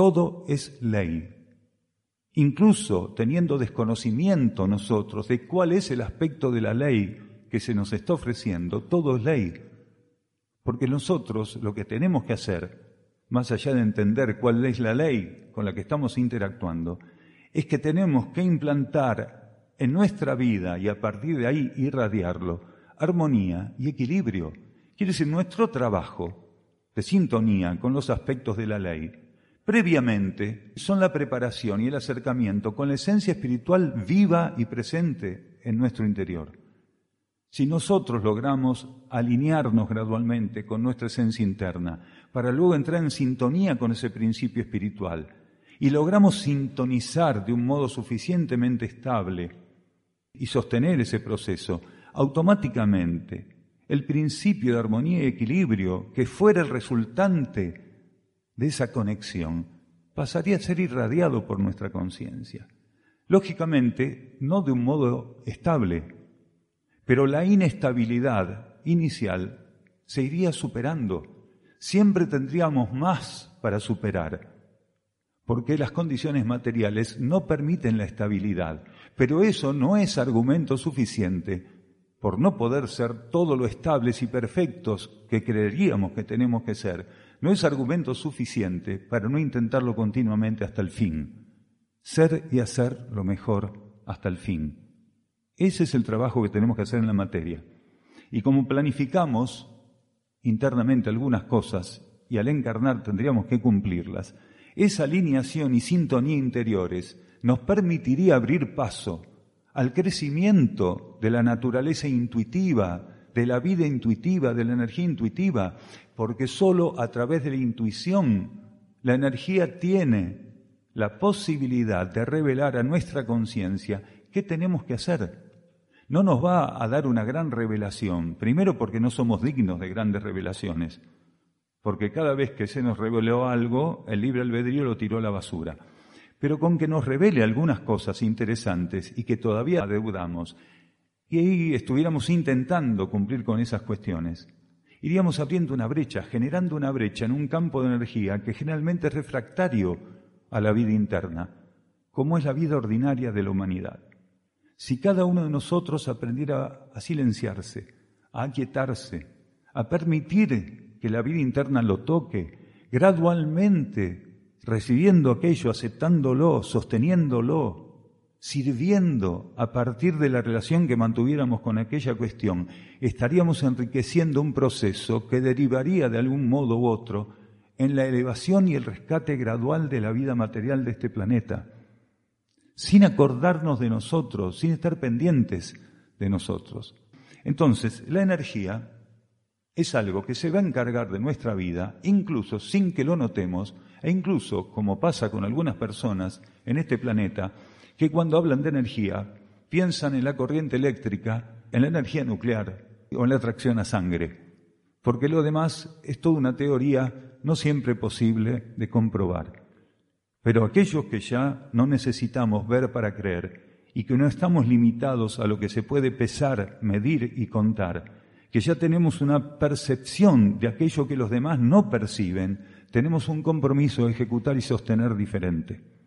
Todo es ley. Incluso teniendo desconocimiento nosotros de cuál es el aspecto de la ley que se nos está ofreciendo, todo es ley. Porque nosotros lo que tenemos que hacer, más allá de entender cuál es la ley con la que estamos interactuando, es que tenemos que implantar en nuestra vida y a partir de ahí irradiarlo armonía y equilibrio. Quiere decir, nuestro trabajo de sintonía con los aspectos de la ley previamente son la preparación y el acercamiento con la esencia espiritual viva y presente en nuestro interior. Si nosotros logramos alinearnos gradualmente con nuestra esencia interna para luego entrar en sintonía con ese principio espiritual y logramos sintonizar de un modo suficientemente estable y sostener ese proceso, automáticamente el principio de armonía y equilibrio que fuera el resultante de esa conexión pasaría a ser irradiado por nuestra conciencia. Lógicamente, no de un modo estable, pero la inestabilidad inicial se iría superando. Siempre tendríamos más para superar, porque las condiciones materiales no permiten la estabilidad. Pero eso no es argumento suficiente por no poder ser todo lo estables y perfectos que creeríamos que tenemos que ser, no es argumento suficiente para no intentarlo continuamente hasta el fin. Ser y hacer lo mejor hasta el fin. Ese es el trabajo que tenemos que hacer en la materia. Y como planificamos internamente algunas cosas y al encarnar tendríamos que cumplirlas, esa alineación y sintonía interiores nos permitiría abrir paso al crecimiento de la naturaleza intuitiva, de la vida intuitiva, de la energía intuitiva, porque sólo a través de la intuición la energía tiene la posibilidad de revelar a nuestra conciencia qué tenemos que hacer. No nos va a dar una gran revelación, primero porque no somos dignos de grandes revelaciones, porque cada vez que se nos reveló algo, el libre albedrío lo tiró a la basura. Pero con que nos revele algunas cosas interesantes y que todavía adeudamos, y ahí estuviéramos intentando cumplir con esas cuestiones, iríamos abriendo una brecha, generando una brecha en un campo de energía que generalmente es refractario a la vida interna, como es la vida ordinaria de la humanidad. Si cada uno de nosotros aprendiera a silenciarse, a aquietarse, a permitir que la vida interna lo toque, gradualmente recibiendo aquello, aceptándolo, sosteniéndolo, sirviendo a partir de la relación que mantuviéramos con aquella cuestión, estaríamos enriqueciendo un proceso que derivaría de algún modo u otro en la elevación y el rescate gradual de la vida material de este planeta, sin acordarnos de nosotros, sin estar pendientes de nosotros. Entonces, la energía es algo que se va a encargar de nuestra vida, incluso sin que lo notemos, e incluso, como pasa con algunas personas en este planeta, que cuando hablan de energía piensan en la corriente eléctrica, en la energía nuclear o en la atracción a sangre, porque lo demás es toda una teoría no siempre posible de comprobar. Pero aquellos que ya no necesitamos ver para creer y que no estamos limitados a lo que se puede pesar, medir y contar, que ya tenemos una percepción de aquello que los demás no perciben, tenemos un compromiso de ejecutar y sostener diferente.